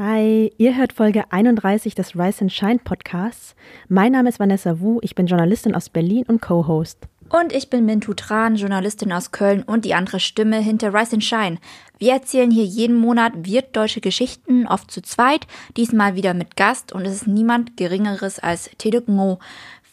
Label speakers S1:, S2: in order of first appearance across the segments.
S1: Hi, ihr hört Folge 31 des Rise and Shine Podcasts. Mein Name ist Vanessa Wu, ich bin Journalistin aus Berlin und Co-Host.
S2: Und ich bin Mintu Tran, Journalistin aus Köln und die andere Stimme hinter Rise and Shine. Wir erzählen hier jeden Monat wirtdeutsche Geschichten, oft zu zweit, diesmal wieder mit Gast und es ist niemand Geringeres als Teduk Ngo.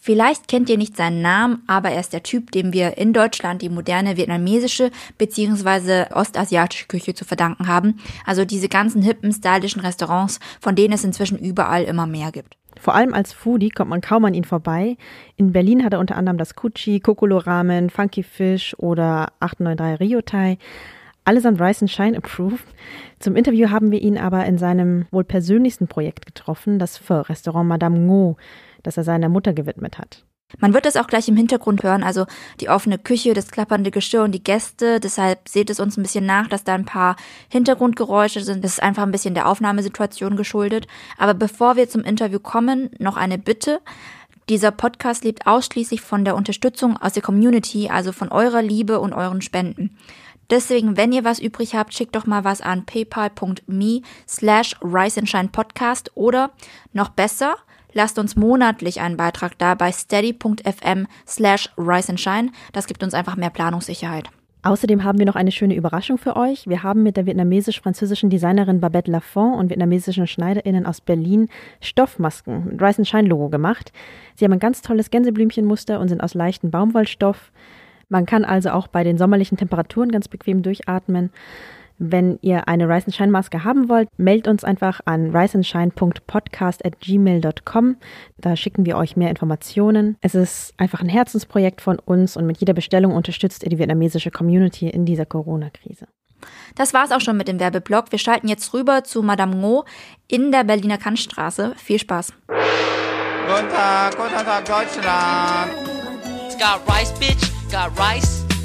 S2: Vielleicht kennt ihr nicht seinen Namen, aber er ist der Typ, dem wir in Deutschland die moderne vietnamesische bzw. ostasiatische Küche zu verdanken haben. Also diese ganzen hippen, stylischen Restaurants, von denen es inzwischen überall immer mehr gibt.
S1: Vor allem als Foodie kommt man kaum an ihn vorbei. In Berlin hat er unter anderem das Kuchi, Kokolo Ramen, Funky Fish oder 893 Rio Thai. Allesamt Rice and Shine approved. Zum Interview haben wir ihn aber in seinem wohl persönlichsten Projekt getroffen, das Pho-Restaurant Madame Ngo das er seiner Mutter gewidmet hat.
S2: Man wird es auch gleich im Hintergrund hören, also die offene Küche, das klappernde Geschirr und die Gäste. Deshalb seht es uns ein bisschen nach, dass da ein paar Hintergrundgeräusche sind. Das ist einfach ein bisschen der Aufnahmesituation geschuldet. Aber bevor wir zum Interview kommen, noch eine Bitte. Dieser Podcast lebt ausschließlich von der Unterstützung aus der Community, also von eurer Liebe und euren Spenden. Deswegen, wenn ihr was übrig habt, schickt doch mal was an paypal.me slash Rise and Shine Podcast oder noch besser, Lasst uns monatlich einen Beitrag da bei steady.fm slash rise and shine. Das gibt uns einfach mehr Planungssicherheit.
S1: Außerdem haben wir noch eine schöne Überraschung für euch. Wir haben mit der vietnamesisch-französischen Designerin Babette Lafont und vietnamesischen SchneiderInnen aus Berlin Stoffmasken mit Rise and Shine Logo gemacht. Sie haben ein ganz tolles Gänseblümchenmuster und sind aus leichtem Baumwollstoff. Man kann also auch bei den sommerlichen Temperaturen ganz bequem durchatmen. Wenn ihr eine Rise and Shine Maske haben wollt, meldet uns einfach an riseandshine.podcast@gmail.com. Da schicken wir euch mehr Informationen. Es ist einfach ein Herzensprojekt von uns und mit jeder Bestellung unterstützt ihr die vietnamesische Community in dieser Corona-Krise.
S2: Das war's auch schon mit dem Werbeblock. Wir schalten jetzt rüber zu Madame Ngo in der Berliner Kantstraße. Viel Spaß.
S3: Guten Tag, guten Tag, Deutschland. Got rice, bitch, got rice.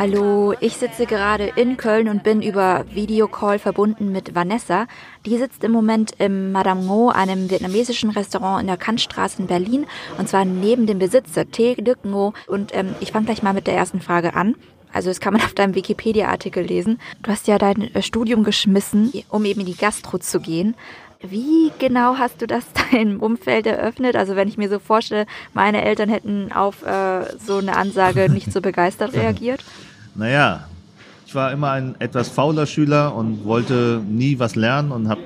S2: Hallo, ich sitze gerade in Köln und bin über Videocall verbunden mit Vanessa. Die sitzt im Moment im Madame Ngo, einem vietnamesischen Restaurant in der Kantstraße in Berlin. Und zwar neben dem Besitzer T. Duc Ngo. Und ähm, ich fange gleich mal mit der ersten Frage an. Also das kann man auf deinem Wikipedia-Artikel lesen. Du hast ja dein äh, Studium geschmissen, um eben in die Gastro zu gehen. Wie genau hast du das deinem Umfeld eröffnet? Also wenn ich mir so vorstelle, meine Eltern hätten auf äh, so eine Ansage nicht so begeistert reagiert.
S4: Naja, ich war immer ein etwas fauler Schüler und wollte nie was lernen und habe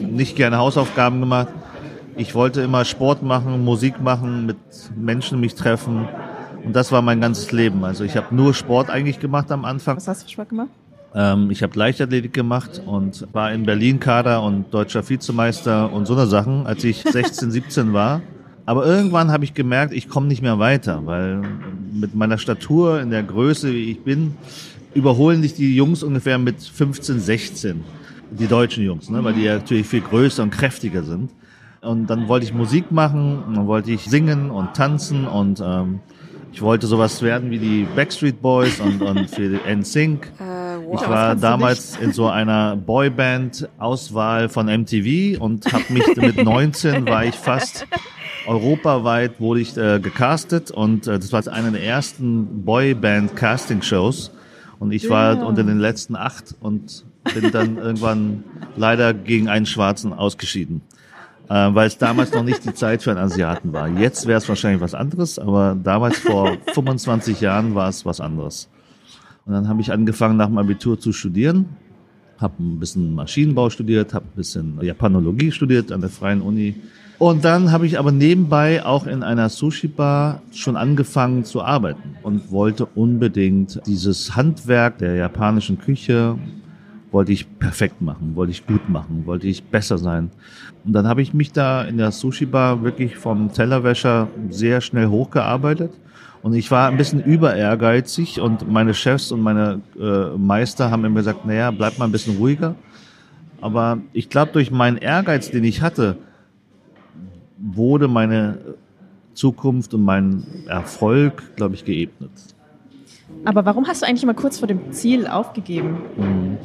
S4: nicht gerne Hausaufgaben gemacht. Ich wollte immer Sport machen, Musik machen, mit Menschen mich treffen. Und das war mein ganzes Leben. Also ich habe nur Sport eigentlich gemacht am Anfang.
S1: Was hast du für Sport gemacht?
S4: Ähm, ich habe Leichtathletik gemacht und war in Berlin Kader und deutscher Vizemeister und so eine Sachen, als ich 16, 17 war. Aber irgendwann habe ich gemerkt, ich komme nicht mehr weiter, weil mit meiner Statur in der Größe, wie ich bin, überholen dich die Jungs ungefähr mit 15, 16. Die deutschen Jungs, ne? weil die ja natürlich viel größer und kräftiger sind. Und dann wollte ich Musik machen, dann wollte ich singen und tanzen und ähm, ich wollte sowas werden wie die Backstreet Boys und, und für NSYNC. Äh, wow. Ich war damals in so einer Boyband-Auswahl von MTV und habe mich mit 19 war ich fast europaweit wurde ich äh, gecastet und äh, das war eine der ersten Boyband-Casting-Shows und ich war yeah. unter den letzten acht und bin dann irgendwann leider gegen einen Schwarzen ausgeschieden äh, weil es damals noch nicht die Zeit für einen Asiaten war. Jetzt wäre es wahrscheinlich was anderes, aber damals vor 25 Jahren war es was anderes. Und dann habe ich angefangen, nach dem Abitur zu studieren, habe ein bisschen Maschinenbau studiert, habe ein bisschen Japanologie studiert an der Freien Uni. Und dann habe ich aber nebenbei auch in einer Sushi-Bar schon angefangen zu arbeiten und wollte unbedingt dieses Handwerk der japanischen Küche wollte ich perfekt machen, wollte ich gut machen, wollte ich besser sein. Und dann habe ich mich da in der Sushi-Bar wirklich vom Tellerwäscher sehr schnell hochgearbeitet. Und ich war ein bisschen über ehrgeizig und meine Chefs und meine äh, Meister haben immer gesagt, naja, bleib mal ein bisschen ruhiger. Aber ich glaube, durch meinen Ehrgeiz, den ich hatte, wurde meine Zukunft und mein Erfolg, glaube ich, geebnet.
S1: Aber warum hast du eigentlich immer kurz vor dem Ziel aufgegeben? Mhm.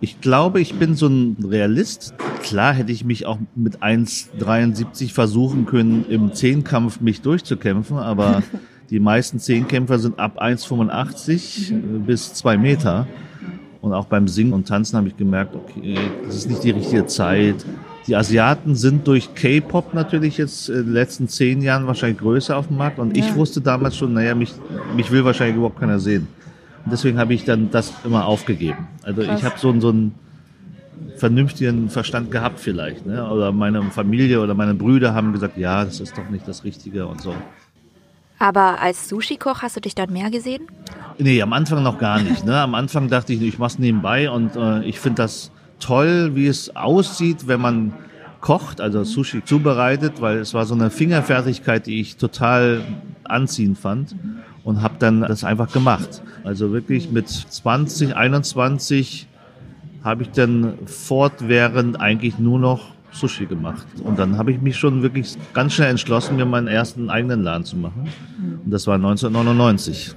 S4: Ich glaube, ich bin so ein Realist. Klar hätte ich mich auch mit 1,73 versuchen können, im Zehnkampf mich durchzukämpfen, aber die meisten Zehnkämpfer sind ab 1,85 bis 2 Meter. Und auch beim Singen und Tanzen habe ich gemerkt, okay, das ist nicht die richtige Zeit. Die Asiaten sind durch K-Pop natürlich jetzt in den letzten zehn Jahren wahrscheinlich größer auf dem Markt. Und ich wusste damals schon, naja, mich, mich will wahrscheinlich überhaupt keiner sehen. Und deswegen habe ich dann das immer aufgegeben. Also ich habe so, so einen vernünftigen Verstand gehabt vielleicht. Ne? Oder meine Familie oder meine Brüder haben gesagt, ja, das ist doch nicht das Richtige und so.
S2: Aber als Sushi-Koch hast du dich dann mehr gesehen?
S4: Nee, am Anfang noch gar nicht. Ne? Am Anfang dachte ich, ich mach's nebenbei und äh, ich finde das toll, wie es aussieht, wenn man kocht, also Sushi zubereitet, weil es war so eine Fingerfertigkeit, die ich total anziehend fand und habe dann das einfach gemacht. Also wirklich mit 20, 21 habe ich dann fortwährend eigentlich nur noch Sushi gemacht. Und dann habe ich mich schon wirklich ganz schnell entschlossen, mir meinen ersten eigenen Laden zu machen. Und das war 1999.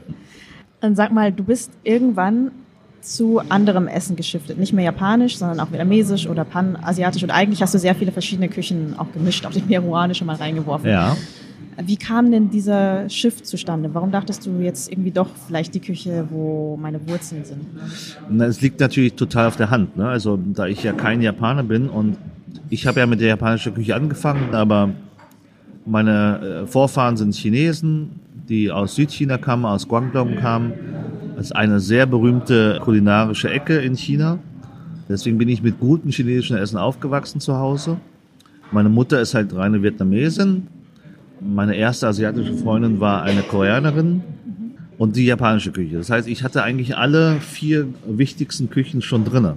S5: Dann sag mal, du bist irgendwann zu anderem Essen geschiftet. Nicht mehr japanisch, sondern auch vietnamesisch oder panasiatisch. Und eigentlich hast du sehr viele verschiedene Küchen auch gemischt, auch die peruanische mal reingeworfen.
S4: Ja.
S5: Wie kam denn dieser Shift zustande? Warum dachtest du jetzt irgendwie doch vielleicht die Küche, wo meine Wurzeln sind?
S4: Na, es liegt natürlich total auf der Hand. Ne? Also da ich ja kein Japaner bin und ich habe ja mit der japanischen Küche angefangen, aber meine äh, Vorfahren sind Chinesen, die aus Südchina kamen, aus Guangdong kamen. Das ist eine sehr berühmte kulinarische Ecke in China. Deswegen bin ich mit gutem chinesischen Essen aufgewachsen zu Hause. Meine Mutter ist halt reine Vietnamesin. Meine erste asiatische Freundin war eine Koreanerin und die japanische Küche. Das heißt, ich hatte eigentlich alle vier wichtigsten Küchen schon drinne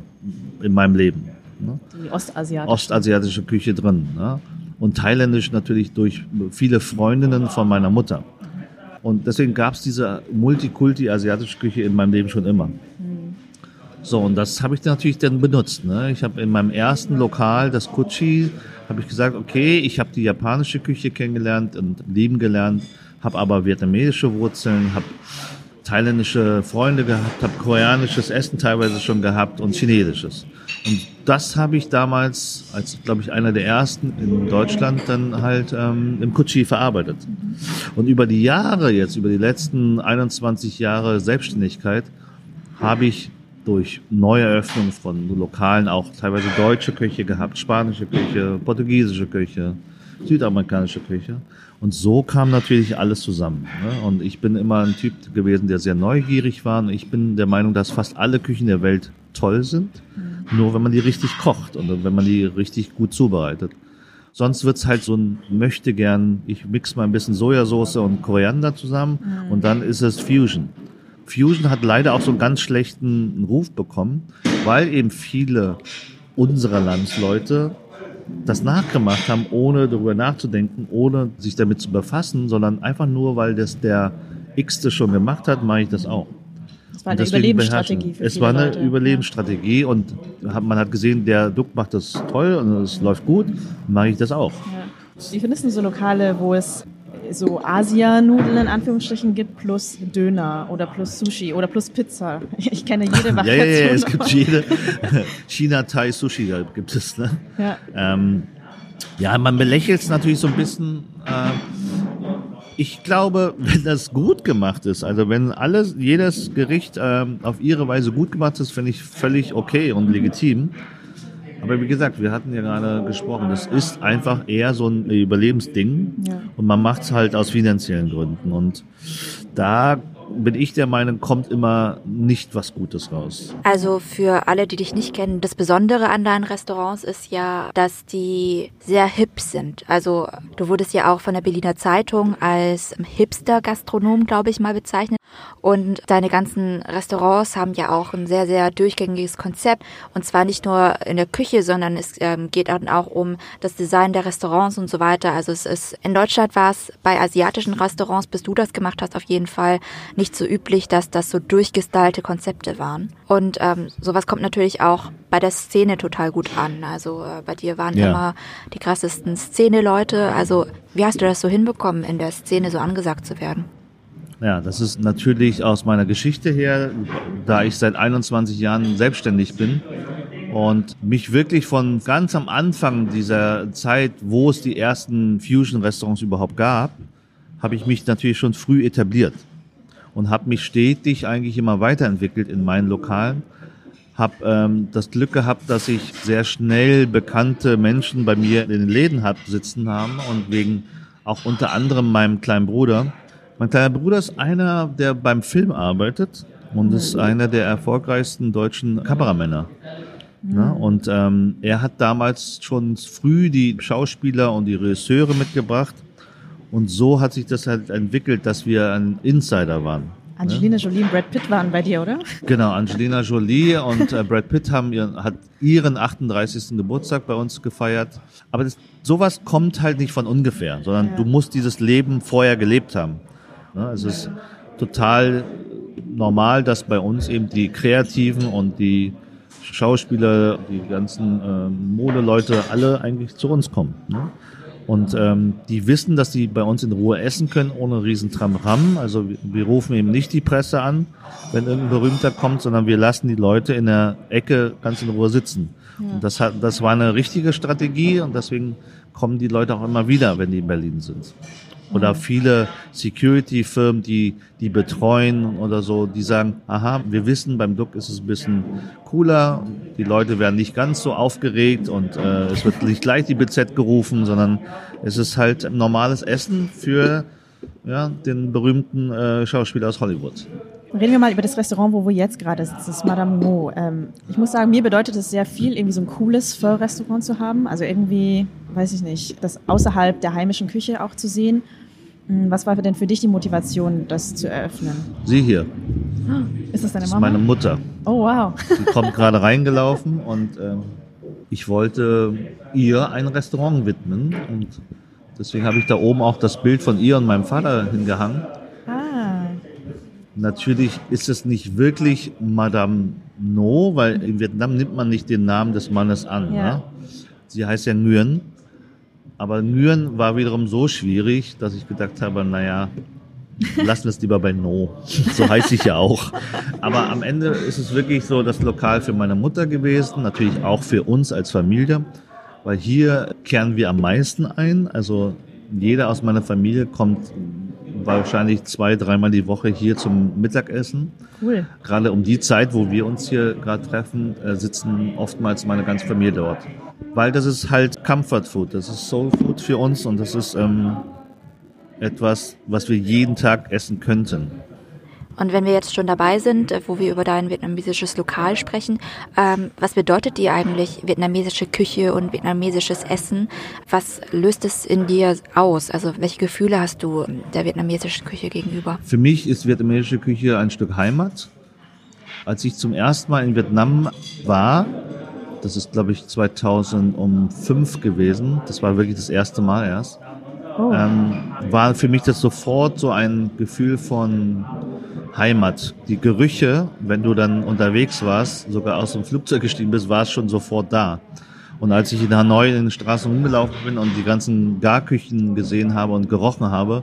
S4: in meinem Leben. Ne?
S5: Die ostasiatische.
S4: Ostasiatische Küche drin. Ne? Und thailändisch natürlich durch viele Freundinnen von meiner Mutter. Und deswegen gab es diese Multikulti-asiatische Küche in meinem Leben schon immer. So, und das habe ich natürlich dann benutzt. Ne? Ich habe in meinem ersten Lokal, das Kuchi, habe ich gesagt, okay, ich habe die japanische Küche kennengelernt und lieben gelernt, habe aber vietnamesische Wurzeln, habe thailändische Freunde gehabt, habe koreanisches Essen teilweise schon gehabt und chinesisches. Und das habe ich damals, als glaube ich einer der ersten in Deutschland, dann halt ähm, im Kutschi verarbeitet. Und über die Jahre jetzt, über die letzten 21 Jahre Selbstständigkeit, habe ich durch Neueröffnung von Lokalen auch teilweise deutsche Küche gehabt, spanische Küche, portugiesische Küche, südamerikanische Küche. Und so kam natürlich alles zusammen. Ne? Und ich bin immer ein Typ gewesen, der sehr neugierig war. Und ich bin der Meinung, dass fast alle Küchen der Welt toll sind. Nur wenn man die richtig kocht und wenn man die richtig gut zubereitet. Sonst wird's halt so ein möchte gern, ich mix mal ein bisschen Sojasauce und Koriander zusammen und dann ist es Fusion. Fusion hat leider auch so einen ganz schlechten Ruf bekommen, weil eben viele unserer Landsleute das nachgemacht haben, ohne darüber nachzudenken, ohne sich damit zu befassen, sondern einfach nur, weil das der X-te schon gemacht hat, mache ich das auch.
S5: Das war eine Überlebensstrategie für
S4: Es war eine
S5: Leute.
S4: Überlebensstrategie und man hat gesehen, der Duck macht das toll und es läuft gut, mache ich das auch.
S5: Wie findest du so Lokale, wo es so Asianudeln in Anführungsstrichen gibt plus Döner oder plus Sushi oder plus Pizza? Ich kenne jede
S4: Ja,
S5: Variation.
S4: ja, ja, es
S5: davon.
S4: gibt jede China, Thai, Sushi, da gibt es. Ne?
S5: Ja.
S4: Ähm, ja, man belächelt es natürlich so ein bisschen. Äh, ich glaube, wenn das gut gemacht ist, also wenn alles, jedes Gericht ähm, auf ihre Weise gut gemacht ist, finde ich völlig okay und legitim. Aber wie gesagt, wir hatten ja gerade gesprochen, das ist einfach eher so ein Überlebensding
S5: Ja.
S4: und man macht es halt aus finanziellen Gründen. Und da bin ich der Meinung, kommt immer nicht was Gutes raus.
S2: Also für alle, die dich nicht kennen, das Besondere an deinen Restaurants ist ja, dass die sehr hip sind. Also du wurdest ja auch von der Berliner Zeitung als Hipster-Gastronom, glaube ich, mal bezeichnet. Und deine ganzen Restaurants haben ja auch ein sehr, sehr durchgängiges Konzept. Und zwar nicht nur in der Küche, sondern es ähm, geht dann auch um das Design der Restaurants und so weiter. Also es ist, in Deutschland war es bei asiatischen Restaurants, bis du das gemacht hast, auf jeden Fall nicht so üblich, dass das so durchgestylte Konzepte waren. Und ähm, sowas kommt natürlich auch bei der Szene total gut an. Also äh, bei dir waren
S4: Ja.
S2: immer die krassesten Szene-Leute. Also wie hast du das so hinbekommen, in der Szene so angesagt zu werden?
S4: Ja, das ist natürlich aus meiner Geschichte her, da ich seit 21 Jahren selbstständig bin und mich wirklich von ganz am Anfang dieser Zeit, wo es die ersten Fusion-Restaurants überhaupt gab, habe ich mich natürlich schon früh etabliert und habe mich stetig eigentlich immer weiterentwickelt in meinen Lokalen. Habe ähm, das Glück gehabt, dass ich sehr schnell bekannte Menschen bei mir in den Läden hab sitzen haben und wegen auch unter anderem meinem kleinen Bruder. Mein kleiner Bruder ist einer, der beim Film arbeitet und ist einer der erfolgreichsten deutschen Kameramänner. Ne? Und ähm, er hat damals schon früh die Schauspieler und die Regisseure mitgebracht. Und so hat sich das halt entwickelt, dass wir ein Insider waren.
S5: Angelina Jolie und Brad Pitt waren bei dir, oder?
S4: Genau, Angelina Jolie und äh, Brad Pitt haben ihren, hat ihren 38. Geburtstag bei uns gefeiert. Aber das, sowas kommt halt nicht von ungefähr, sondern
S5: Ja.
S4: du musst dieses Leben vorher gelebt haben. Ne? Es ist total normal, dass bei uns eben die Kreativen und die Schauspieler, die ganzen ähm, Modeleute alle eigentlich zu uns kommen. Ne? Und ähm, die wissen, dass die bei uns in Ruhe essen können, ohne riesen Tramram. Also wir, wir rufen eben nicht die Presse an, wenn irgendein Berühmter kommt, sondern wir lassen die Leute in der Ecke ganz in Ruhe sitzen. Und das, hat, das war eine richtige Strategie und deswegen kommen die Leute auch immer wieder, wenn die in Berlin sind. Oder viele Security-Firmen, die, die betreuen oder so, die sagen, aha, wir wissen, beim Duck ist es ein bisschen cooler, die Leute werden nicht ganz so aufgeregt und äh, es wird nicht gleich die BZ gerufen, sondern es ist halt normales Essen für ja, den berühmten äh, Schauspieler aus Hollywood.
S5: Reden wir mal über das Restaurant, wo wir jetzt gerade sitzen, das Madame Mo. Ähm, ich muss sagen, mir bedeutet es sehr viel, irgendwie so ein cooles Pho-Restaurant zu haben. Also irgendwie, weiß ich nicht, das außerhalb der heimischen Küche auch zu sehen. Hm, Was war denn für dich die Motivation, das zu eröffnen?
S4: Sie hier,
S5: Ist das deine
S4: das ist
S5: Mama?
S4: meine Mutter.
S5: oh, wow.
S4: Die kommt gerade reingelaufen und ähm, ich wollte ihr ein Restaurant widmen und deswegen habe ich da oben auch das Bild von ihr und meinem Vater hingehangen.
S5: Ah,
S4: Natürlich ist es nicht wirklich Madame No, weil in Vietnam nimmt man nicht den Namen des Mannes an.
S5: Ja.
S4: Ne? Sie heißt ja Nguyen. Aber Nguyen war wiederum so schwierig, dass ich gedacht habe, naja, lassen wir es lieber bei No. So heiße ich ja auch. Aber am Ende ist es wirklich so das Lokal für meine Mutter gewesen, natürlich auch für uns als Familie, weil hier kehren wir am meisten ein. Also jeder aus meiner Familie kommt wahrscheinlich zwei, dreimal die Woche hier zum Mittagessen.
S5: cool.
S4: Gerade um die Zeit, wo wir uns hier gerade treffen, äh, sitzen oftmals meine ganze Familie dort. Weil das ist halt Comfort Food, das ist Soul Food für uns und das ist ähm, etwas, was wir jeden Tag essen könnten.
S2: Und wenn wir jetzt schon dabei sind, äh, wo wir über dein vietnamesisches Lokal sprechen, ähm, was bedeutet dir eigentlich vietnamesische Küche und vietnamesisches Essen? Was löst es in dir aus? Also welche Gefühle hast du der vietnamesischen Küche gegenüber?
S4: Für mich ist vietnamesische Küche ein Stück Heimat. Als ich zum ersten Mal in Vietnam war, das ist glaube ich 2005 gewesen, das war wirklich das erste Mal erst,
S5: Oh.
S4: ähm, war für mich das sofort so ein Gefühl von Heimat. Die Gerüche, wenn du dann unterwegs warst, sogar aus dem Flugzeug gestiegen bist, war es schon sofort da. Und als ich in Hanoi in den Straßen rumgelaufen bin und die ganzen Garküchen gesehen habe und gerochen habe,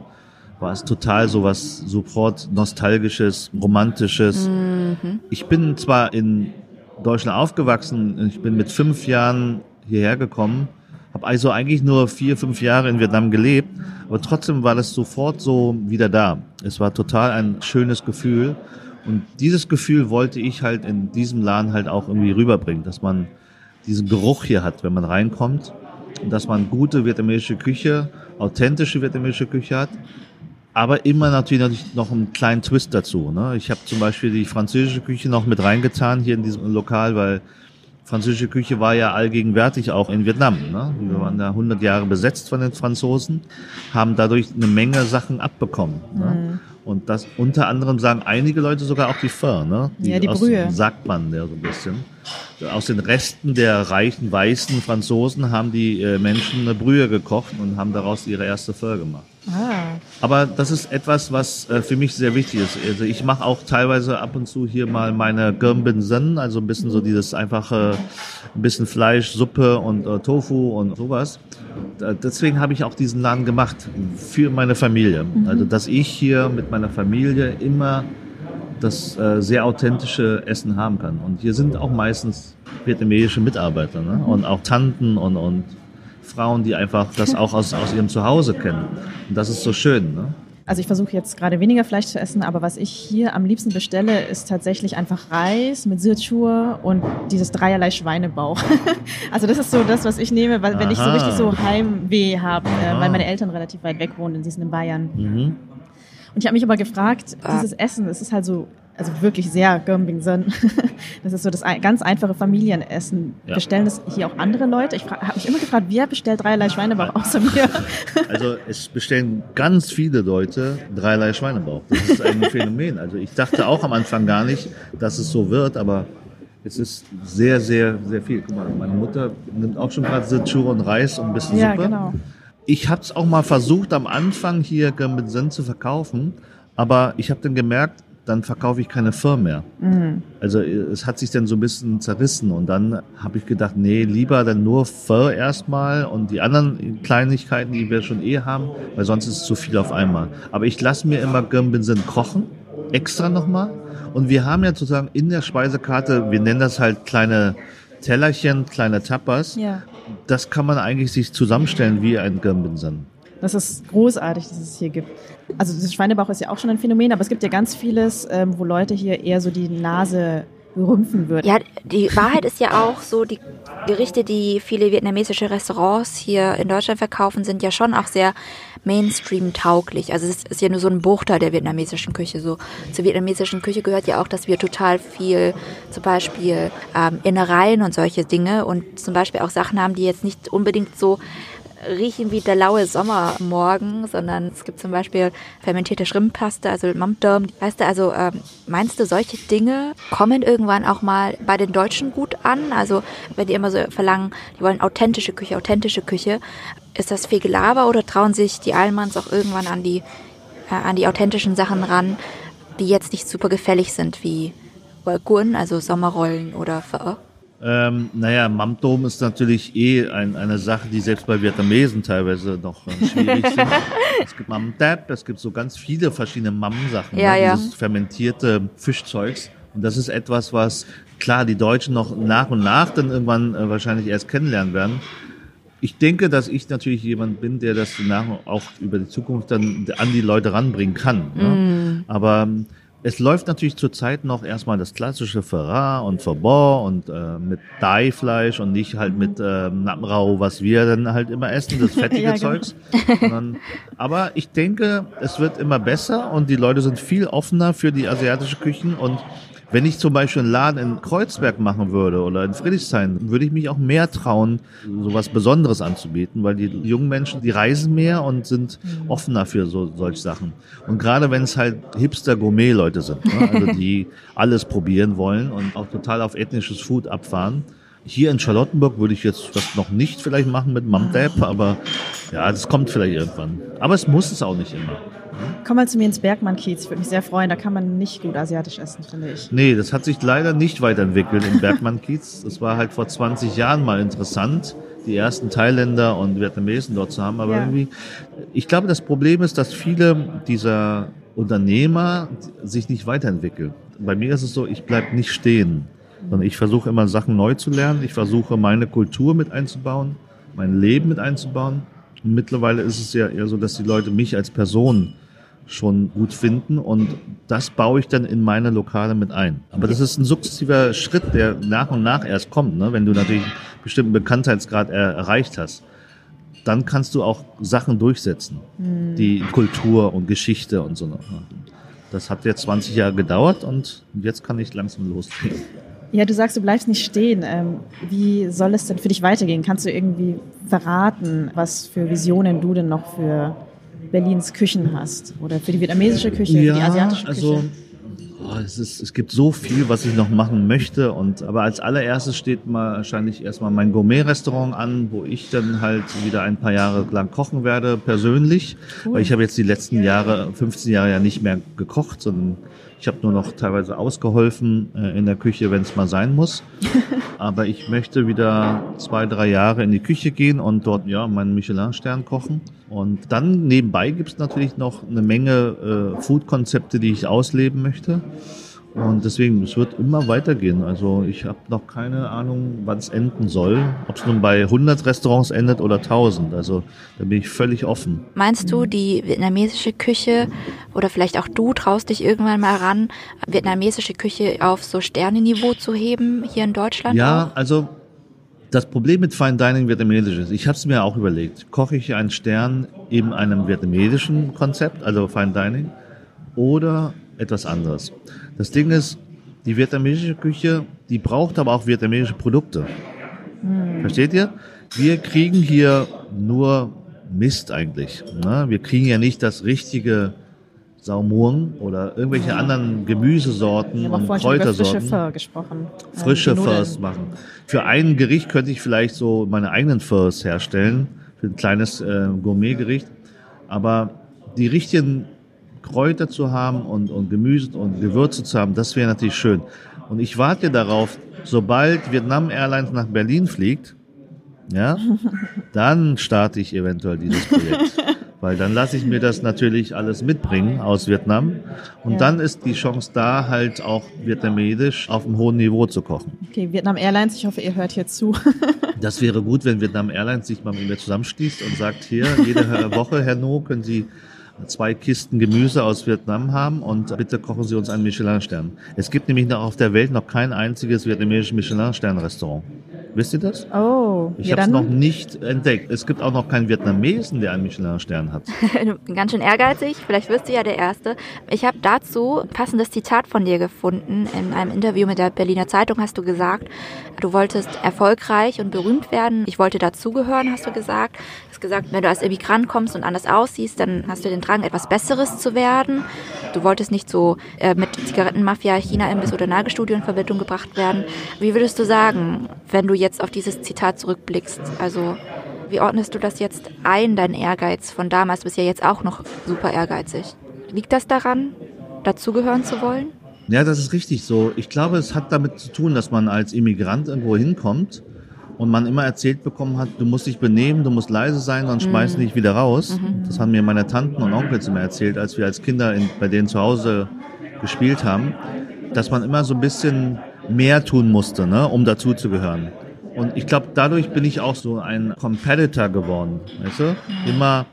S4: war es total so was sofort nostalgisches, romantisches. Ich bin zwar in Deutschland aufgewachsen, ich bin mit fünf Jahren hierher gekommen, habe also eigentlich nur vier, fünf Jahre in Vietnam gelebt, aber trotzdem war das sofort so wieder da. Es war total ein schönes Gefühl. Und dieses Gefühl wollte ich halt in diesem Laden halt auch irgendwie rüberbringen, dass man diesen Geruch hier hat, wenn man reinkommt. Und dass man gute vietnamesische Küche, authentische vietnamesische Küche hat, aber immer natürlich noch einen kleinen Twist dazu. Ne? Ich habe zum Beispiel die französische Küche noch mit reingetan hier in diesem Lokal, weil französische Küche war ja allgegenwärtig auch in Vietnam. Ne? Wir waren da 100 Jahre besetzt von den Franzosen, haben dadurch eine Menge Sachen abbekommen. Ne? Und das unter anderem sagen einige Leute sogar auch die Pho, ne?
S5: Ja, die
S4: aus,
S5: Brühe.
S4: Sagt man ja so ein bisschen. Aus den Resten der reichen weißen Franzosen haben die äh, Menschen eine Brühe gekocht und haben daraus ihre erste Pho gemacht. Ah. Aber das ist etwas, was äh, für mich sehr wichtig ist. Also ich mache auch teilweise ab und zu hier mal meine Gömbinsen, also ein bisschen so dieses einfache, ein bisschen Fleisch, Suppe und äh, Tofu und sowas. Deswegen habe ich auch diesen Laden gemacht für meine Familie. Mhm. Also dass ich hier mit meiner Familie immer das äh, sehr authentische Essen haben kann. Und hier sind auch meistens vietnamesische Mitarbeiter ne? und auch Tanten und, und Frauen, die einfach das auch aus, aus ihrem Zuhause kennen. Und das ist so schön. Ne?
S5: Also ich versuche jetzt gerade weniger Fleisch zu essen, aber was ich hier am liebsten bestelle, ist tatsächlich einfach Reis mit Sirchur und dieses dreierlei Schweinebauch. also das ist so das, was ich nehme, weil Aha. wenn ich so richtig so Heimweh habe, äh, weil meine Eltern relativ weit weg wohnen, sie sind in Bayern. Mhm. Und ich habe mich aber gefragt, ah. dieses Essen, es ist halt so also wirklich sehr Gömbingsen. Das ist so das ganz einfache Familienessen. Ja. Bestellen das hier auch andere Leute? Ich habe mich immer gefragt, wer bestellt dreierlei Schweinebauch außer mir?
S4: Also es bestellen ganz viele Leute dreierlei Schweinebauch. Das ist ein Phänomen. Also ich dachte auch am Anfang gar nicht, dass es so wird, aber es ist sehr, sehr, sehr viel. Guck mal, meine Mutter nimmt auch schon gerade Sichur und Reis und ein bisschen ja, Suppe. Genau. Ich habe es auch mal versucht, am Anfang hier Gömbingsen zu verkaufen, aber ich habe dann gemerkt, dann verkaufe ich keine Firma mehr. Mhm. Also es hat sich dann so ein bisschen zerrissen und dann habe ich gedacht, nee, lieber dann nur Pho erstmal und die anderen Kleinigkeiten, die wir schon eh haben, weil sonst ist es zu viel auf einmal. Aber ich lasse mir immer Gömbinsen kochen, extra nochmal. Und wir haben ja sozusagen in der Speisekarte, wir nennen das halt kleine Tellerchen, kleine Tapas. Ja. Das kann man eigentlich sich zusammenstellen wie ein Gömbinsen.
S5: Das ist großartig, dass es hier gibt. Also das Schweinebauch ist ja auch schon ein Phänomen, aber es gibt ja ganz vieles, ähm, wo Leute hier eher so die Nase rümpfen würden.
S2: Ja, die Wahrheit ist ja auch so, die Gerichte, die viele vietnamesische Restaurants hier in Deutschland verkaufen, sind ja schon auch sehr Mainstream-tauglich. Also es ist ja nur so ein Bruchteil der vietnamesischen Küche. So zur vietnamesischen Küche gehört ja auch, dass wir total viel, zum Beispiel ähm, Innereien und solche Dinge und zum Beispiel auch Sachen haben, die jetzt nicht unbedingt so riechen wie der laue Sommermorgen, sondern es gibt zum Beispiel fermentierte Schrimmpaste, also Mamdom. Weißt du, also ähm, meinst du, solche Dinge kommen irgendwann auch mal bei den Deutschen gut an? Also wenn die immer so verlangen, die wollen authentische Küche, authentische Küche, ist das viel Gelaber oder trauen sich die Allmanns auch irgendwann an die, äh, an die authentischen Sachen ran, die jetzt nicht super gefällig sind wie Guan, also Sommerrollen oder Pho?
S4: Ähm, naja, Mamdom ist natürlich eh ein, eine Sache, die selbst bei Vietnamesen teilweise noch äh, schwierig sind. es gibt Mamdap, es gibt so ganz viele verschiedene Mam-Sachen, ja, ne? ja. dieses fermentierte Fischzeugs. Und das ist etwas, was klar die Deutschen noch nach und nach dann irgendwann äh, wahrscheinlich erst kennenlernen werden. Ich denke, dass ich natürlich jemand bin, der das nach auch über die Zukunft dann an die Leute ranbringen kann. Ne? Mm. Aber es läuft natürlich zurzeit noch erstmal das klassische Ferrat und Verbot und äh, mit Dai-Fleisch und nicht halt mit äh, Nappenrau, was wir dann halt immer essen, das fettige ja, genau. Zeugs. Dann, aber ich denke, es wird immer besser und die Leute sind viel offener für die asiatische Küchen und wenn ich zum Beispiel einen Laden in Kreuzberg machen würde oder in Friedrichshain, würde ich mich auch mehr trauen, sowas Besonderes anzubieten, weil die jungen Menschen, die reisen mehr und sind mhm. offener für so solche Sachen. Und gerade wenn es halt Hipster-Gourmet-Leute sind, ne? also die alles probieren wollen und auch total auf ethnisches Food abfahren. Hier in Charlottenburg würde ich jetzt das noch nicht vielleicht machen mit Mamdap, aber ja, das kommt vielleicht irgendwann. Aber es muss es auch nicht immer.
S5: Komm mal zu mir ins Bergmann-Kiez. Würde mich sehr freuen. Da kann man nicht gut asiatisch essen, finde ich.
S4: Nee, das hat sich leider nicht weiterentwickelt im Bergmann-Kiez. Das war halt vor 20 Jahren mal interessant, die ersten Thailänder und Vietnamesen dort zu haben. Aber ja. irgendwie, ich glaube, das Problem ist, dass viele dieser Unternehmer sich nicht weiterentwickeln. Bei mir ist es so, ich bleibe nicht stehen, sondern ich versuche immer Sachen neu zu lernen. Ich versuche meine Kultur mit einzubauen, mein Leben mit einzubauen. Und mittlerweile ist es ja eher so, dass die Leute mich als Person schon gut finden und das baue ich dann in meine Lokale mit ein. Aber das ist ein sukzessiver Schritt, der nach und nach erst kommt, ne? wenn du natürlich einen bestimmten Bekanntheitsgrad er erreicht hast. Dann kannst du auch Sachen durchsetzen, mhm. die Kultur und Geschichte und so. Das hat jetzt 20 Jahre gedauert und jetzt kann ich langsam loslegen.
S5: Ja, du sagst, du bleibst nicht stehen. Ähm, wie soll es denn für dich weitergehen? Kannst du irgendwie verraten, was für Visionen du denn noch für Berlins Küchen hast oder für die vietnamesische Küche, ja, die asiatische Küche?
S4: Also, oh, es, ist, es gibt so viel, was ich noch machen möchte. Und aber als allererstes steht mal wahrscheinlich erstmal mein Gourmet-Restaurant an, wo ich dann halt wieder ein paar Jahre lang kochen werde, persönlich. Cool. Weil ich habe jetzt die letzten Jahre, 15 Jahre ja nicht mehr gekocht, sondern ich habe nur noch teilweise ausgeholfen äh, in der Küche, wenn es mal sein muss. Aber ich möchte wieder zwei, drei Jahre in die Küche gehen und dort ja meinen Michelin-Stern kochen. Und dann nebenbei gibt es natürlich noch eine Menge äh, Food-Konzepte, die ich ausleben möchte. Und deswegen, es wird immer weitergehen. Also ich habe noch keine Ahnung, wann es enden soll. Ob es nun bei 100 Restaurants endet oder 1000. Also da bin ich völlig offen.
S2: Meinst du, die vietnamesische Küche oder vielleicht auch du traust dich irgendwann mal ran, vietnamesische Küche auf so Sternenniveau zu heben hier in Deutschland?
S4: Ja, auch? also das Problem mit Fine Dining vietnamesisch ist, ich habe es mir auch überlegt, koche ich einen Stern in einem vietnamesischen Konzept, also Fine Dining, oder etwas anderes. Das Ding ist, die vietnamesische Küche, die braucht aber auch vietnamesische Produkte. Hm. Versteht ihr? Wir kriegen hier nur Mist eigentlich. Ne? Wir kriegen ja nicht das richtige Saumurn oder irgendwelche anderen Gemüsesorten und Kräutersorten.
S5: frische gesprochen.
S4: Frische Phos machen. Für ein Gericht könnte ich vielleicht so meine eigenen Phos herstellen, für ein kleines äh, Gourmetgericht. Aber die richtigen Kräuter zu haben und, und Gemüse und Gewürze zu haben, das wäre natürlich schön. Und ich warte darauf, sobald Vietnam Airlines nach Berlin fliegt, ja, dann starte ich eventuell dieses Projekt. Weil dann lasse ich mir das natürlich alles mitbringen aus Vietnam. Und ja. dann ist die Chance da, halt auch vietnamesisch auf einem hohen Niveau zu kochen.
S5: Okay, Vietnam Airlines, ich hoffe, ihr hört hier zu.
S4: das wäre gut, wenn Vietnam Airlines sich mal mit mir zusammenschließt und sagt, hier, jede Woche, Herr No, können Sie zwei Kisten Gemüse aus Vietnam haben und bitte kochen Sie uns einen Michelin-Stern. Es gibt nämlich noch auf der Welt noch kein einziges vietnamesisches Michelin-Stern-Restaurant. Wisst ihr das?
S5: Oh,
S4: ich ja, habe es noch nicht entdeckt. Es gibt auch noch keinen Vietnamesen, der einen Michelin-Stern hat.
S2: Ganz schön ehrgeizig. Vielleicht wirst du ja der Erste. Ich habe dazu ein passendes Zitat von dir gefunden. In einem Interview mit der Berliner Zeitung hast du gesagt, du wolltest erfolgreich und berühmt werden. Ich wollte dazugehören, hast du gesagt. Du hast gesagt, wenn du als Immigrant kommst und anders aussiehst, dann hast du den Drang, etwas Besseres zu werden. Du wolltest nicht so äh, mit Zigarettenmafia, China-Imbiss oder Nagelstudio in Verbindung gebracht werden. Wie würdest du sagen, wenn du jetzt auf dieses Zitat zurückblickst? Also wie ordnest du das jetzt ein, dein Ehrgeiz von damals? Du bist ja jetzt auch noch super ehrgeizig. Liegt das daran, dazugehören zu wollen?
S4: Ja, das ist richtig so. Ich glaube, es hat damit zu tun, dass man als Immigrant irgendwo hinkommt und man immer erzählt bekommen hat, du musst dich benehmen, du musst leise sein, sonst mhm. schmeißen dich wieder raus. Mhm. Das haben mir meine Tanten und Onkels immer erzählt, als wir als Kinder in, bei denen zu Hause gespielt haben, dass man immer so ein bisschen mehr tun musste, ne, um dazuzugehören. Und ich glaube, dadurch bin ich auch so ein Competitor geworden, weißt du? Immer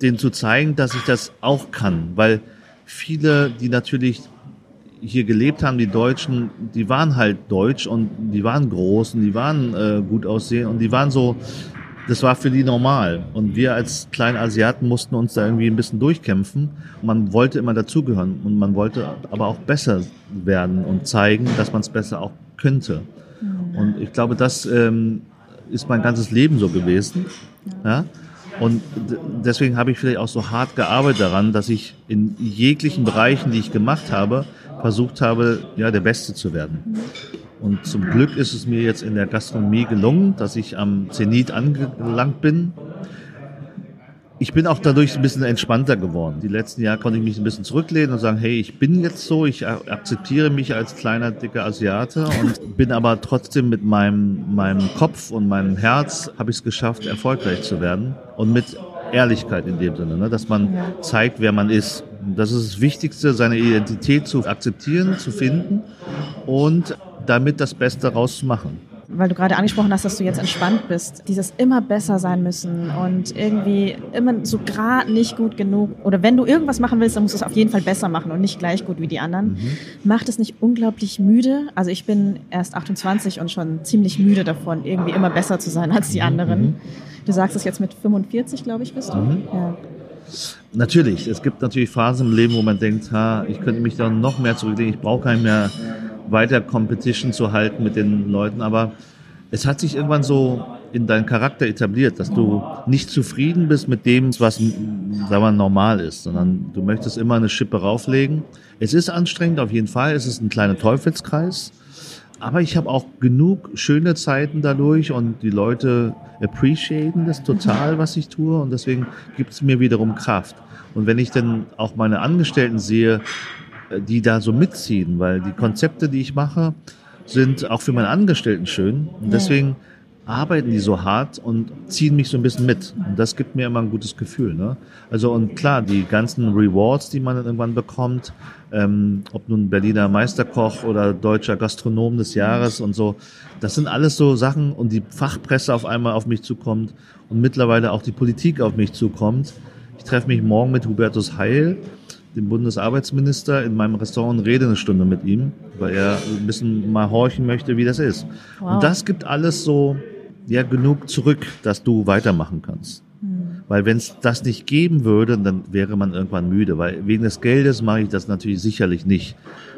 S4: denen zu zeigen, dass ich das auch kann, weil viele, die natürlich hier gelebt haben, die Deutschen, die waren halt deutsch und die waren groß und die waren äh, gut aussehen und die waren so, das war für die normal. Und wir als kleine Asiaten mussten uns da irgendwie ein bisschen durchkämpfen. Man wollte immer dazugehören und man wollte aber auch besser werden und zeigen, dass man es besser auch könnte. Mhm. Und ich glaube, das ähm, ist mein ganzes Leben so gewesen. Ja? Und deswegen habe ich vielleicht auch so hart gearbeitet daran, dass ich in jeglichen Bereichen, die ich gemacht habe, versucht habe, ja, der Beste zu werden. Und zum Glück ist es mir jetzt in der Gastronomie gelungen, dass ich am Zenit angelangt bin. Ich bin auch dadurch ein bisschen entspannter geworden. Die letzten Jahre konnte ich mich ein bisschen zurücklehnen und sagen, hey, ich bin jetzt so, ich akzeptiere mich als kleiner, dicker Asiate und bin aber trotzdem mit meinem, meinem Kopf und meinem Herz habe ich es geschafft, erfolgreich zu werden. Und mit Ehrlichkeit in dem Sinne, ne? dass man zeigt, wer man ist. Das ist das Wichtigste, seine Identität zu akzeptieren, zu finden und damit das Beste rauszumachen
S5: weil du gerade angesprochen hast, dass du jetzt entspannt bist, dieses immer besser sein müssen und irgendwie immer so gerade nicht gut genug oder wenn du irgendwas machen willst, dann musst du es auf jeden Fall besser machen und nicht gleich gut wie die anderen. Mhm. Macht es nicht unglaublich müde? Also ich bin erst 28 und schon ziemlich müde davon, irgendwie immer besser zu sein als die mhm. anderen. Mhm. Du sagst es jetzt mit 45, glaube ich, bist du? Mhm. Ja.
S4: Natürlich, es gibt natürlich Phasen im Leben, wo man denkt, ha, ich könnte mich da noch mehr zurücklegen, ich brauche keinen mehr weiter Competition zu halten mit den Leuten, aber es hat sich irgendwann so in deinen Charakter etabliert, dass du nicht zufrieden bist mit dem, was sagen wir, normal ist, sondern du möchtest immer eine Schippe rauflegen. Es ist anstrengend, auf jeden Fall. Es ist ein kleiner Teufelskreis. Aber ich habe auch genug schöne Zeiten dadurch und die Leute appreciaten das total, was ich tue und deswegen gibt es mir wiederum Kraft. Und wenn ich dann auch meine Angestellten sehe, die da so mitziehen, weil die Konzepte, die ich mache, sind auch für meine Angestellten schön und deswegen arbeiten die so hart und ziehen mich so ein bisschen mit. Und das gibt mir immer ein gutes Gefühl. Ne? Also und klar, die ganzen Rewards, die man dann irgendwann bekommt, ähm, ob nun Berliner Meisterkoch oder deutscher Gastronom des Jahres und so, das sind alles so Sachen und die Fachpresse auf einmal auf mich zukommt und mittlerweile auch die Politik auf mich zukommt. Ich treffe mich morgen mit Hubertus Heil, dem Bundesarbeitsminister, in meinem Restaurant und rede eine Stunde mit ihm, weil er ein bisschen mal horchen möchte, wie das ist.
S5: Wow.
S4: Und das gibt alles so ja genug zurück, dass du weitermachen kannst. Weil wenn es das nicht geben würde, dann wäre man irgendwann müde. Weil wegen des Geldes mache ich das natürlich sicherlich nicht,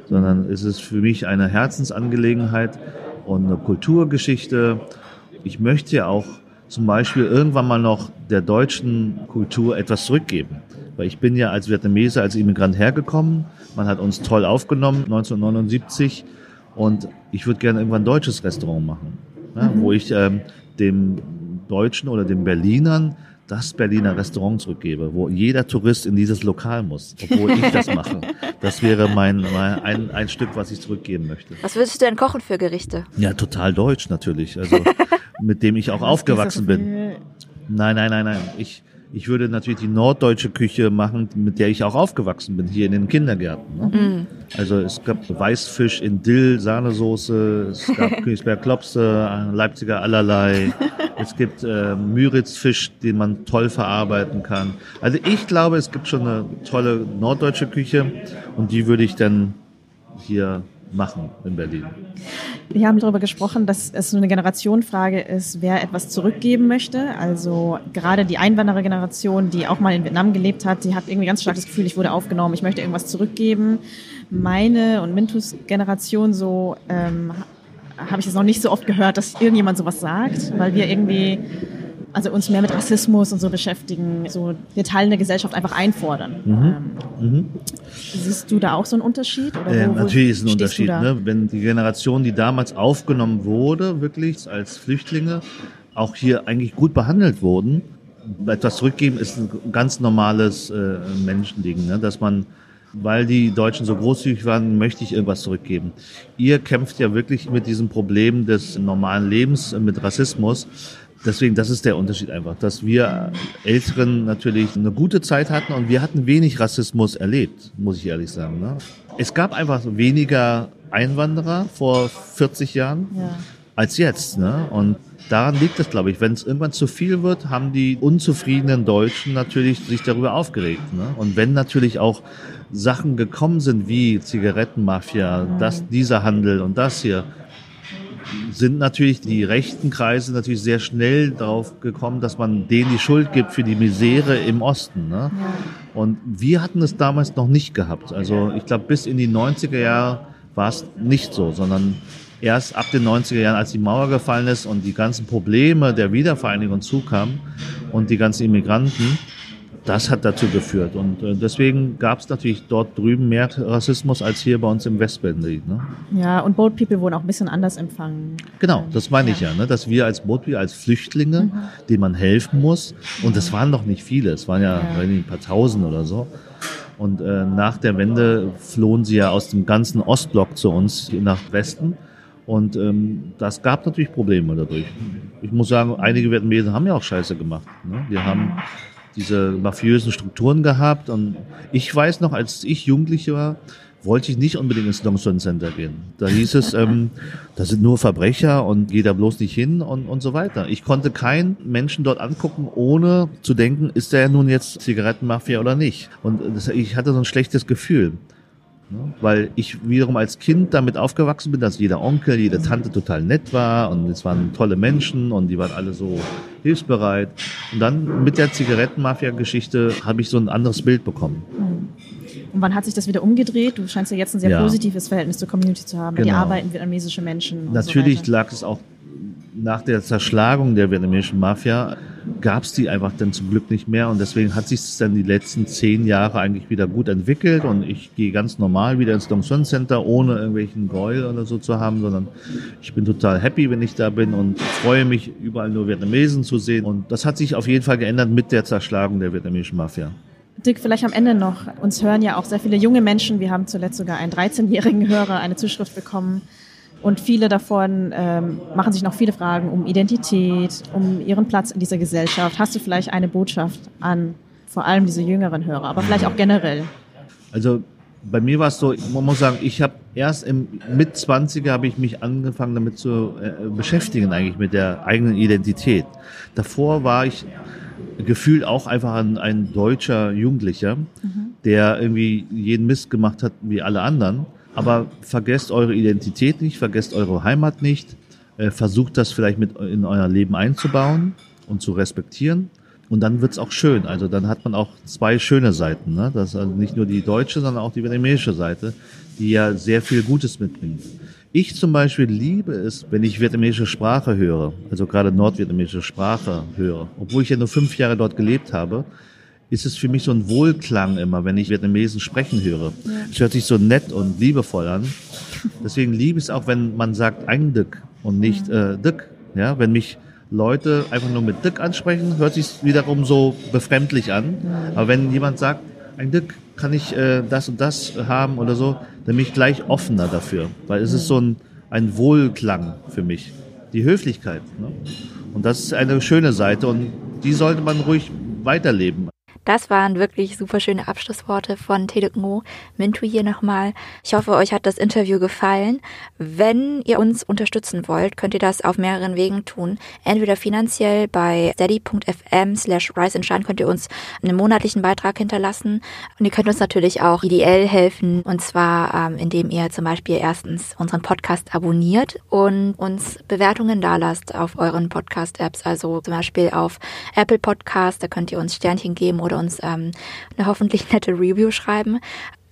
S4: sondern es ist für mich eine Herzensangelegenheit und eine Kulturgeschichte. Ich möchte ja auch zum Beispiel irgendwann mal noch der deutschen Kultur etwas zurückgeben. Weil ich bin ja als Vietnameser, als Immigrant hergekommen. Man hat uns toll aufgenommen, 1979. Und ich würde gerne irgendwann ein deutsches Restaurant machen ne, wo ich ähm, dem Deutschen oder den Berlinern das Berliner Restaurant zurückgebe, wo jeder Tourist in dieses Lokal muss, obwohl ich das mache. Das wäre mein, mein ein, ein Stück, was ich zurückgeben möchte.
S2: Was würdest du denn kochen für Gerichte?
S4: Ja, total deutsch natürlich. Also mit dem ich auch aufgewachsen bin. Nein, nein, nein, nein. Ich, ich würde natürlich die norddeutsche Küche machen, mit der ich auch aufgewachsen bin, hier in den Kindergärten. Ne? Also es gab Weißfisch in Dill, Sahnesoße, es gab Königsberg Klopse, Leipziger allerlei. Es gibt äh, Müritzfisch, den man toll verarbeiten kann. Also ich glaube, es gibt schon eine tolle norddeutsche Küche und die würde ich dann hier machen in Berlin.
S5: Wir haben darüber gesprochen, dass es eine Generationenfrage ist, wer etwas zurückgeben möchte. Also gerade die Einwanderergeneration, die auch mal in Vietnam gelebt hat, die hat irgendwie ganz stark das Gefühl, ich wurde aufgenommen, ich möchte irgendwas zurückgeben. Meine und Mintus Generation so ähm, habe ich es noch nicht so oft gehört, dass irgendjemand sowas sagt, weil wir irgendwie also uns mehr mit Rassismus und so beschäftigen, so wir Teilen der Gesellschaft einfach einfordern. Ähm, Siehst du da auch so einen Unterschied? Oder
S4: Äh,
S5: wo- wo
S4: natürlich ist ein Unterschied. Ne? Wenn die Generation, die damals aufgenommen wurde, wirklich als Flüchtlinge, auch hier eigentlich gut behandelt wurden, etwas zurückgeben ist ein ganz normales äh, Menschending, ne? dass man weil die Deutschen so großzügig waren, möchte ich irgendwas zurückgeben. Ihr kämpft ja wirklich mit diesem Problem des normalen Lebens, mit Rassismus. Deswegen, das ist der Unterschied einfach, dass wir Älteren natürlich eine gute Zeit hatten und wir hatten wenig Rassismus erlebt, muss ich ehrlich sagen. Ne? Es gab einfach weniger Einwanderer vor 40 Jahren
S5: Ja.
S4: als jetzt. Ne? Und daran liegt es, glaube ich. Wenn es irgendwann zu viel wird, haben die unzufriedenen Deutschen natürlich sich darüber aufgeregt. Ne? Und wenn natürlich auch Sachen gekommen sind wie Zigarettenmafia, das, dieser Handel und das hier, sind natürlich die rechten Kreise natürlich sehr schnell darauf gekommen, dass man denen die Schuld gibt für die Misere im Osten. Ne? Und wir hatten es damals noch nicht gehabt. Also ich glaube, bis in die 90er Jahre war es nicht so, sondern erst ab den 90er Jahren, als die Mauer gefallen ist und die ganzen Probleme der Wiedervereinigung zukamen und die ganzen Immigranten, das hat dazu geführt. Und äh, deswegen gab es natürlich dort drüben mehr Rassismus als hier bei uns im Westberlin. Ne?
S5: Ja, und Boat People wurden auch ein bisschen anders empfangen.
S4: Genau, das meine ich ja, ne? dass wir als Bootbier, als Flüchtlinge, denen man helfen muss, und das waren noch nicht viele, es waren ja, nicht, ein paar Tausend oder so. Und äh, nach der Wende flohen sie ja aus dem ganzen Ostblock zu uns nach Westen. Und ähm, das gab natürlich Probleme dadurch. Ich muss sagen, einige Vietnamesen haben ja auch Scheiße gemacht. Ne? Die haben diese mafiösen Strukturen gehabt. Und ich weiß noch, als ich Jugendlich war, wollte ich nicht unbedingt ins Longson Center gehen. Da hieß es, ähm, da sind nur Verbrecher und geh da bloß nicht hin und, und so weiter. Ich konnte keinen Menschen dort angucken, ohne zu denken, ist der nun jetzt Zigarettenmafia oder nicht. Und das, ich hatte so ein schlechtes Gefühl. Ne? Weil ich wiederum als Kind damit aufgewachsen bin, dass jeder Onkel, jede Tante total nett war und es waren tolle Menschen und die waren alle so hilfsbereit. Und dann mit der Zigarettenmafia-Geschichte habe ich so ein anderes Bild bekommen.
S5: Und wann hat sich das wieder umgedreht? Du scheinst ja jetzt ein sehr
S4: Ja.
S5: positives Verhältnis zur Community zu haben. Die
S4: Genau.
S5: arbeiten vietnamesische Menschen.
S4: Natürlich
S5: so
S4: lag es auch nach der Zerschlagung der vietnamesischen Mafia gab es die einfach dann zum Glück nicht mehr und deswegen hat sich es dann die letzten zehn Jahre eigentlich wieder gut entwickelt und ich gehe ganz normal wieder ins Dong Xuan Center, ohne irgendwelchen Gräuel oder so zu haben, sondern ich bin total happy, wenn ich da bin und freue mich, überall nur Vietnamesen zu sehen und das hat sich auf jeden Fall geändert mit der Zerschlagung der vietnamesischen Mafia.
S5: Dirk, vielleicht am Ende noch. Uns hören ja auch sehr viele junge Menschen. Wir haben zuletzt sogar einen 13-jährigen Hörer eine Zuschrift bekommen. Und viele davon ähm, machen sich noch viele Fragen um Identität, um ihren Platz in dieser Gesellschaft. Hast du vielleicht eine Botschaft an vor allem diese jüngeren Hörer, aber vielleicht auch generell?
S4: Also bei mir war es so, man muss sagen, ich habe erst im mit 20er habe ich mich angefangen damit zu äh, beschäftigen eigentlich mit der eigenen Identität. Davor war ich gefühlt auch einfach ein, ein deutscher Jugendlicher, mhm. der irgendwie jeden Mist gemacht hat wie alle anderen. Aber vergesst eure Identität nicht, vergesst eure Heimat nicht, äh, versucht das vielleicht mit in euer Leben einzubauen und zu respektieren. Und dann wird's auch schön. Also dann hat man auch zwei schöne Seiten. Ne? Das ist also nicht nur die deutsche, sondern auch die vietnamesische Seite, die ja sehr viel Gutes mitbringt. Ich zum Beispiel liebe es, wenn ich vietnamesische Sprache höre, also gerade nordvietnamesische Sprache höre, obwohl ich ja nur fünf Jahre dort gelebt habe, ist es für mich so ein Wohlklang immer, wenn ich Vietnamesen sprechen höre. Es hört sich so nett und liebevoll an. Deswegen liebe ich es auch, wenn man sagt ein Dück und nicht äh, Dück. Ja, wenn mich Leute einfach nur mit Dück ansprechen, hört sich wiederum so befremdlich an. Aber wenn jemand sagt, ein Dück, kann ich äh, das und das haben oder so, dann bin ich gleich offener dafür. Weil es ist so ein, ein Wohlklang für mich. Die Höflichkeit. Ne? Und das ist eine schöne Seite und die sollte man ruhig weiterleben.
S2: Das waren wirklich super schöne Abschlussworte von Tedek Mo. Mintu hier nochmal. Ich hoffe, euch hat das Interview gefallen. Wenn ihr uns unterstützen wollt, könnt ihr das auf mehreren Wegen tun. Entweder finanziell bei steady.fm slash rise and shine könnt ihr uns einen monatlichen Beitrag hinterlassen. Und ihr könnt uns natürlich auch ideell helfen. Und zwar, ähm, indem ihr zum Beispiel erstens unseren Podcast abonniert und uns Bewertungen dalasst auf euren Podcast-Apps. Also zum Beispiel auf Apple Podcast, da könnt ihr uns Sternchen geben oder uns ähm, eine hoffentlich nette Review schreiben.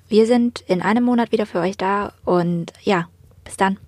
S2: Wir sind in einem Monat wieder für euch da und ja, bis dann.